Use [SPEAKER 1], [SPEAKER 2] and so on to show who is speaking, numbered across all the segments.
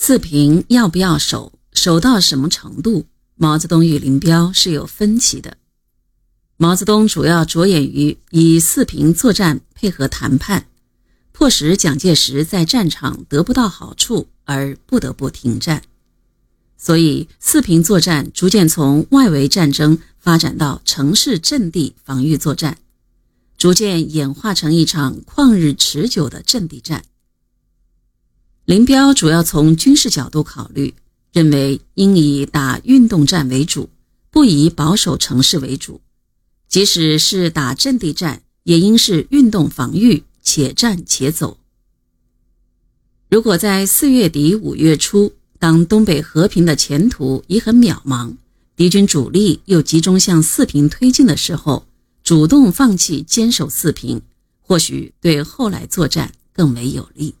[SPEAKER 1] 四平要不要守，守到什么程度？毛泽东与林彪是有分歧的。毛泽东主要着眼于以四平作战配合谈判，迫使蒋介石在战场得不到好处而不得不停战。所以，四平作战逐渐从外围战争发展到城市阵地防御作战，逐渐演化成一场旷日持久的阵地战。林彪主要从军事角度考虑，认为应以打运动战为主，不以保守城市为主。即使是打阵地战，也应是运动防御，且战且走。如果在四月底五月初，当东北和平的前途已很渺茫，敌军主力又集中向四平推进的时候，主动放弃坚守四平，或许对后来作战更为有利。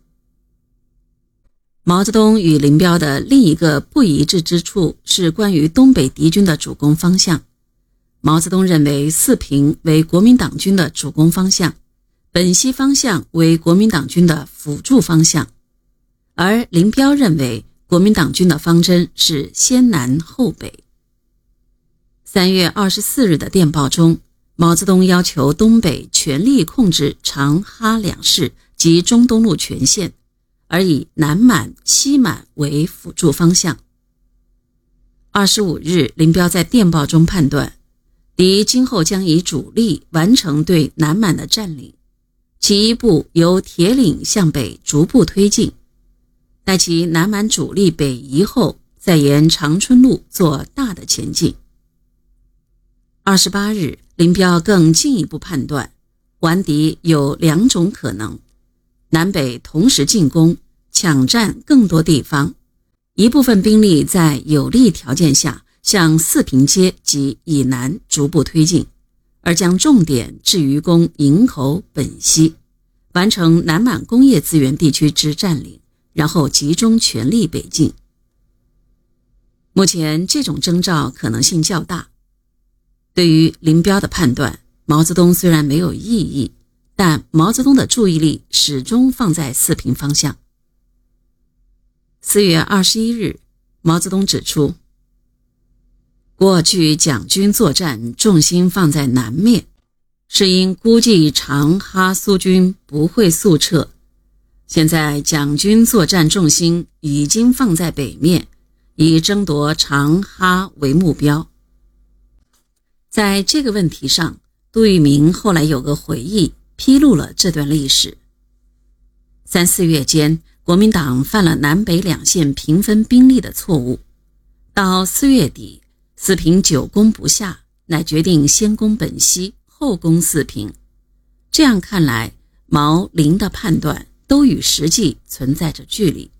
[SPEAKER 1] 毛泽东与林彪的另一个不一致之处是关于东北敌军的主攻方向。毛泽东认为四平为国民党军的主攻方向，本溪方向为国民党军的辅助方向，而林彪认为国民党军的方针是先南后北。三月二十四日的电报中，毛泽东要求东北全力控制长哈两市及中东路全线。而以南满、西满为辅助方向。二十五日，林彪在电报中判断，敌今后将以主力完成对南满的占领，其一部由铁岭向北逐步推进，待其南满主力北移后，再沿长春路做大的前进。二十八日，林彪更进一步判断，顽敌有两种可能。南北同时进攻，抢占更多地方。一部分兵力在有利条件下向四平街及以南逐步推进，而将重点置于攻营口、本溪，完成南满工业资源地区之占领，然后集中全力北进。目前这种征兆可能性较大。对于林彪的判断，毛泽东虽然没有异议。但毛泽东的注意力始终放在四平方向。四月二十一日，毛泽东指出，过去蒋军作战重心放在南面，是因估计长哈苏军不会速撤；现在蒋军作战重心已经放在北面，以争夺长哈为目标。在这个问题上，杜聿明后来有个回忆。披露了这段历史。三四月间，国民党犯了南北两线平分兵力的错误。到四月底，四平久攻不下，乃决定先攻本溪，后攻四平。这样看来，毛林的判断都与实际存在着距离。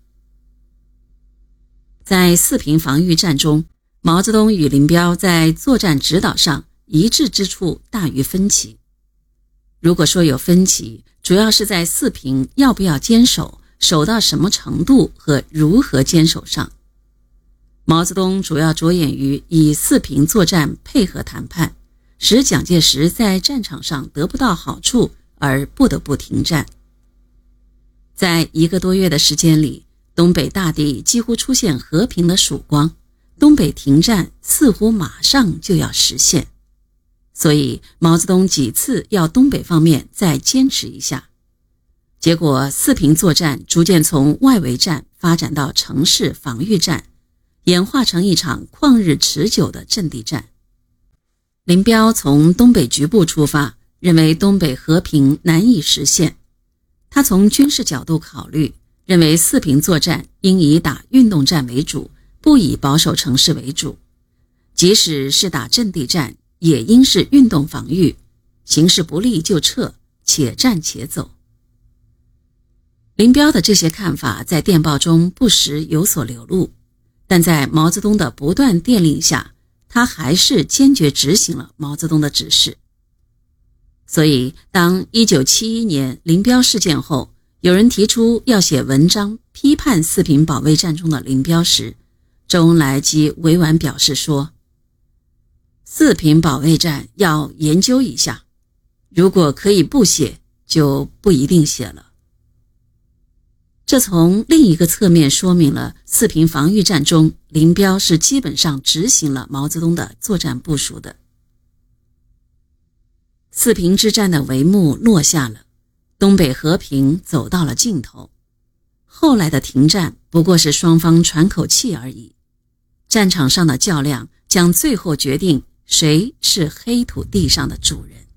[SPEAKER 1] 在四平防御战中，毛泽东与林彪在作战指导上一致之处大于分歧。如果说有分歧，主要是在四平要不要坚守，守到什么程度和如何坚守上。毛泽东主要着眼于以四平作战配合谈判，使蒋介石在战场上得不到好处而不得不停战。在一个多月的时间里，东北大地几乎出现和平的曙光，东北停战似乎马上就要实现。所以，毛泽东几次要东北方面再坚持一下，结果四平作战逐渐从外围战发展到城市防御战，演化成一场旷日持久的阵地战。林彪从东北局部出发，认为东北和平难以实现。他从军事角度考虑，认为四平作战应以打运动战为主，不以保守城市为主，即使是打阵地战。也应是运动防御，形势不利就撤，且战且走。林彪的这些看法在电报中不时有所流露，但在毛泽东的不断电令下，他还是坚决执行了毛泽东的指示。所以，当1971年林彪事件后，有人提出要写文章批判四平保卫战中的林彪时，周恩来即委婉表示说。四平保卫战要研究一下，如果可以不写，就不一定写了。这从另一个侧面说明了四平防御战中，林彪是基本上执行了毛泽东的作战部署的。四平之战的帷幕落下了，东北和平走到了尽头。后来的停战不过是双方喘口气而已，战场上的较量将最后决定谁是黑土地上的主人。